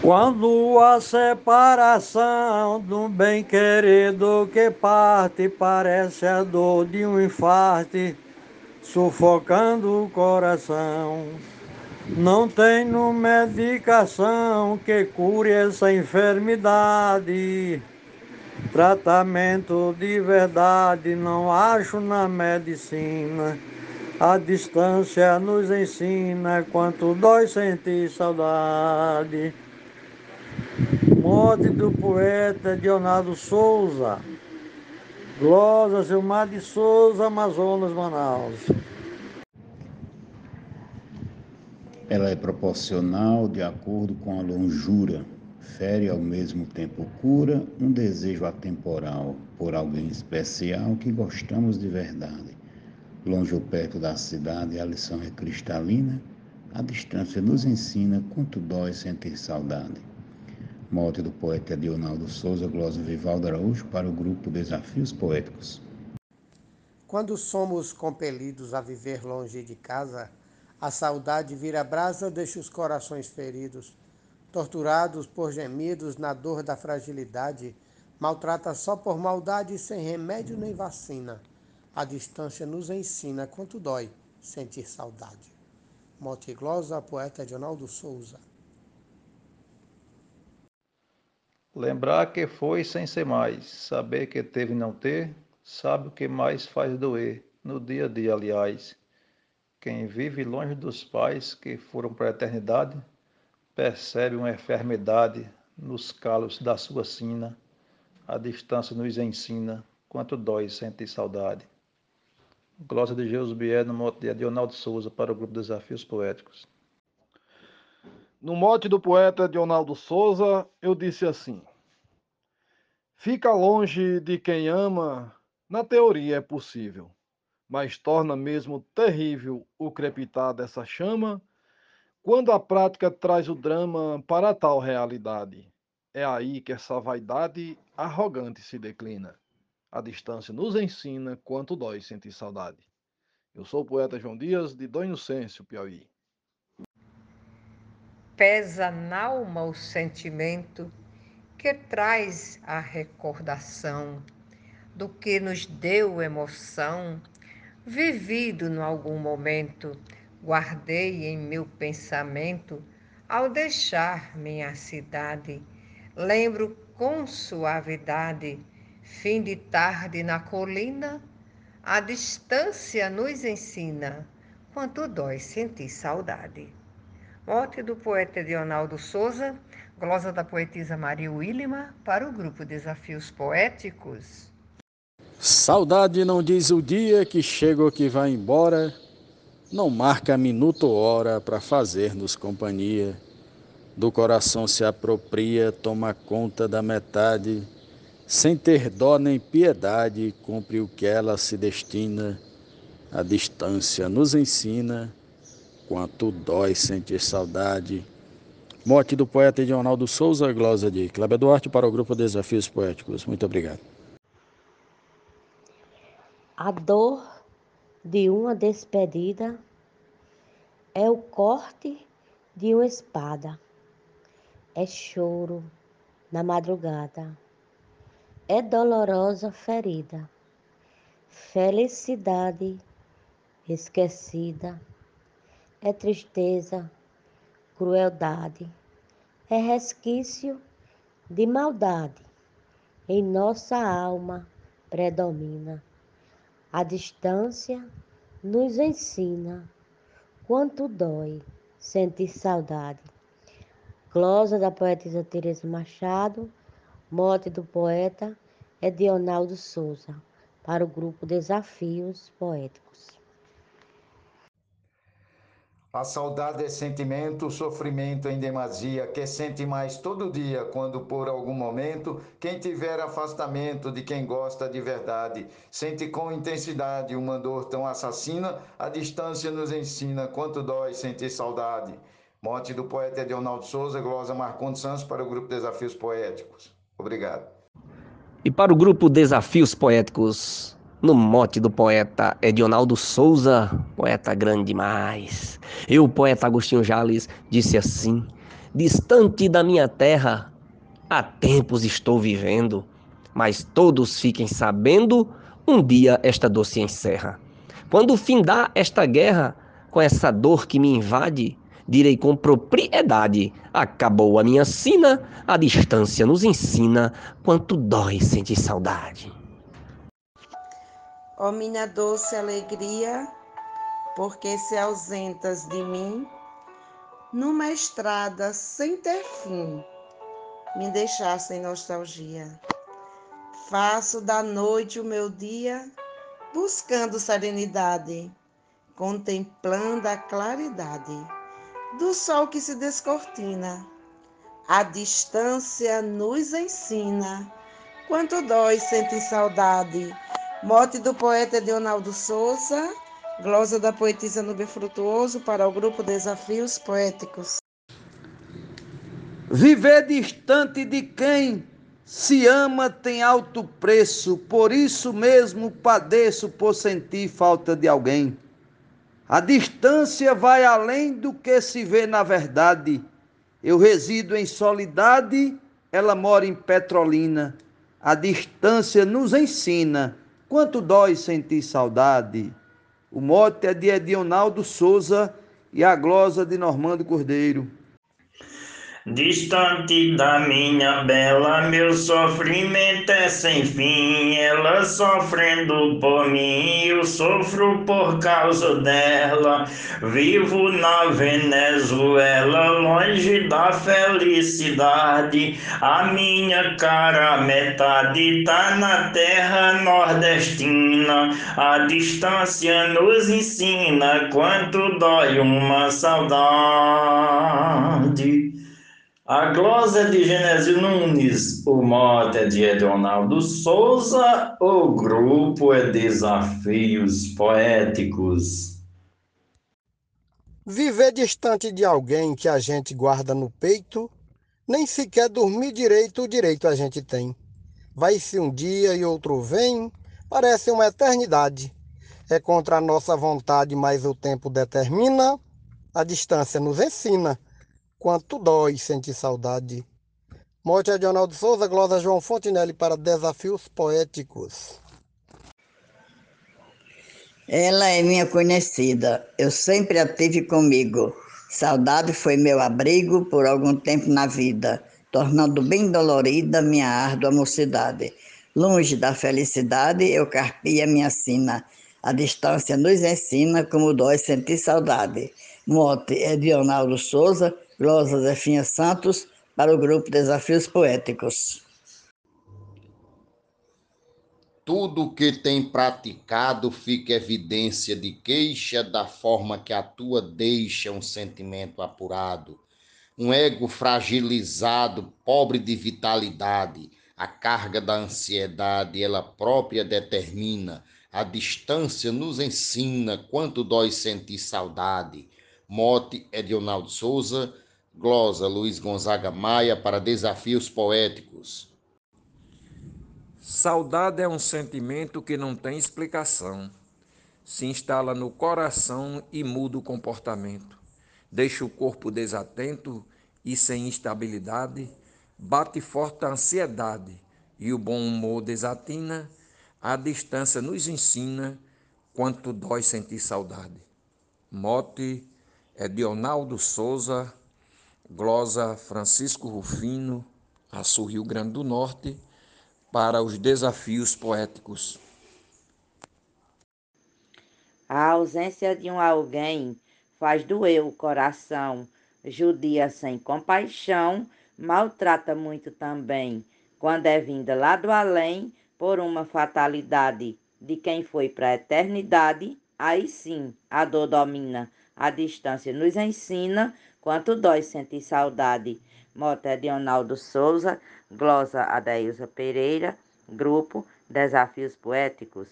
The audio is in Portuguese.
Quando a separação do bem querido que parte parece a dor de um infarte sufocando o coração. Não tenho medicação que cure essa enfermidade. Tratamento de verdade não acho na medicina. A distância nos ensina quanto dói sentir saudade. Morte do poeta Dionado Souza. Glosa Gilmar de Souza, Amazonas, Manaus. Ela é proporcional de acordo com a longura, fere ao mesmo tempo cura um desejo atemporal por alguém especial que gostamos de verdade. Longe ou perto da cidade, a lição é cristalina, a distância nos ensina quanto dói sentir saudade. Morte do poeta Dionaldo Souza, glosa Vivaldo Araújo, para o grupo Desafios Poéticos. Quando somos compelidos a viver longe de casa, a saudade vira brasa, deixa os corações feridos, torturados por gemidos na dor da fragilidade, maltrata só por maldade, sem remédio nem vacina. A distância nos ensina quanto dói sentir saudade. Morte glosa, poeta Dionaldo Souza. Lembrar que foi sem ser mais, saber que teve não ter, sabe o que mais faz doer, no dia a dia, aliás. Quem vive longe dos pais que foram para a eternidade, percebe uma enfermidade nos calos da sua sina. A distância nos ensina quanto dói sentir saudade. Glosa de Jesus Bier, no mote de Adionaldo Souza, para o grupo Desafios Poéticos. No mote do poeta Dionaldo Souza, eu disse assim: Fica longe de quem ama, na teoria é possível mas torna mesmo terrível o crepitar dessa chama, quando a prática traz o drama para tal realidade. É aí que essa vaidade arrogante se declina. A distância nos ensina quanto dói sentir saudade. Eu sou o poeta João Dias, de Dom Inocêncio, Piauí. Pesa na alma o sentimento que traz a recordação do que nos deu emoção vivido em algum momento, guardei em meu pensamento ao deixar minha cidade. Lembro com suavidade, fim de tarde na colina, a distância nos ensina quanto dói sentir saudade. Morte do poeta Leonardo Souza, glosa da poetisa Maria Willima, para o grupo Desafios Poéticos. Saudade não diz o dia que chega ou que vai embora, não marca minuto ou hora para fazer-nos companhia. Do coração se apropria, toma conta da metade, sem ter dó nem piedade, cumpre o que ela se destina. A distância nos ensina quanto dói sentir saudade. Morte do poeta Edionaldo Souza, glosa de Cláudio Duarte para o grupo Desafios Poéticos. Muito obrigado. A dor de uma despedida é o corte de uma espada, é choro na madrugada, é dolorosa ferida, felicidade esquecida, é tristeza, crueldade, é resquício de maldade. Em nossa alma predomina. A distância nos ensina quanto dói sentir saudade. Glosa da poetisa Teresa Machado, mote do poeta Edionaldo Souza, para o grupo Desafios Poéticos. A saudade é sentimento, sofrimento em demasia, que sente mais todo dia, quando por algum momento, quem tiver afastamento de quem gosta de verdade, sente com intensidade uma dor tão assassina, a distância nos ensina quanto dói sentir saudade. Morte do poeta Edionaldo Souza, glosa Marcondes Santos para o grupo Desafios Poéticos. Obrigado. E para o grupo Desafios Poéticos, no mote do poeta Edionaldo Souza, poeta grande demais. E o poeta Agostinho Jales disse assim: distante da minha terra. Há tempos estou vivendo, mas todos fiquem sabendo, um dia esta dor se encerra. Quando findar esta guerra, com essa dor que me invade, direi com propriedade: acabou a minha sina, a distância nos ensina quanto dói sentir saudade. Ó oh, minha doce alegria, porque se ausentas de mim, numa estrada sem ter fim, me deixaste em nostalgia. Faço da noite o meu dia, buscando serenidade, contemplando a claridade do sol que se descortina. A distância nos ensina quanto dói sentir saudade. Mote do poeta Leonardo Souza, glosa da poetisa Nubia Frutuoso para o grupo Desafios Poéticos. Viver distante de quem se ama tem alto preço, por isso mesmo padeço por sentir falta de alguém. A distância vai além do que se vê na verdade. Eu resido em Solidade, ela mora em Petrolina. A distância nos ensina quanto dói sentir saudade. O mote é de Edionaldo Souza e a glosa de Normando Cordeiro. Distante da minha bela, meu sofrimento é sem fim. Ela sofrendo por mim, eu sofro por causa dela. Vivo na Venezuela, longe da felicidade. A minha cara metade tá na terra nordestina. A distância nos ensina quanto dói uma saudade. A glosa de Genésio Nunes, o mote é de Edonaldo Souza, o grupo é Desafios Poéticos. Viver distante de alguém que a gente guarda no peito, nem sequer dormir direito, o direito a gente tem. Vai-se um dia e outro vem, parece uma eternidade. É contra a nossa vontade, mas o tempo determina, a distância nos ensina Quanto dói sentir saudade. Morte de Ronaldo Souza, glosa João Fontinelli para Desafios Poéticos. Ela é minha conhecida, eu sempre a tive comigo. Saudade foi meu abrigo por algum tempo na vida, tornando bem dolorida minha árdua mocidade. Longe da felicidade, eu carpia minha sina. A distância nos ensina como dói sentir saudade. Mote de Ronaldo Souza, Glosa Zefinha Santos, para o grupo Desafios Poéticos. Tudo que tem praticado fica evidência de queixa da forma que a tua deixa um sentimento apurado. Um ego fragilizado, pobre de vitalidade, a carga da ansiedade ela própria determina. A distância nos ensina quanto dói sentir saudade. Mote Edionaldo Souza, Glosa Luiz Gonzaga Maia para Desafios Poéticos. Saudade é um sentimento que não tem explicação. Se instala no coração e muda o comportamento. Deixa o corpo desatento e sem estabilidade. Bate forte a ansiedade e o bom humor desatina. A distância nos ensina quanto dói sentir saudade. Mote é Dionaldo Souza glosa Francisco Rufino, Açu Rio Grande do Norte, para os desafios poéticos. A ausência de um alguém faz doer o coração, judia sem compaixão, maltrata muito também, quando é vinda lá do além por uma fatalidade de quem foi para a eternidade, aí sim a dor domina, a distância nos ensina Quanto dói sentir saudade. Mota de Ronaldo Souza, glosa Adailza Pereira, grupo Desafios Poéticos.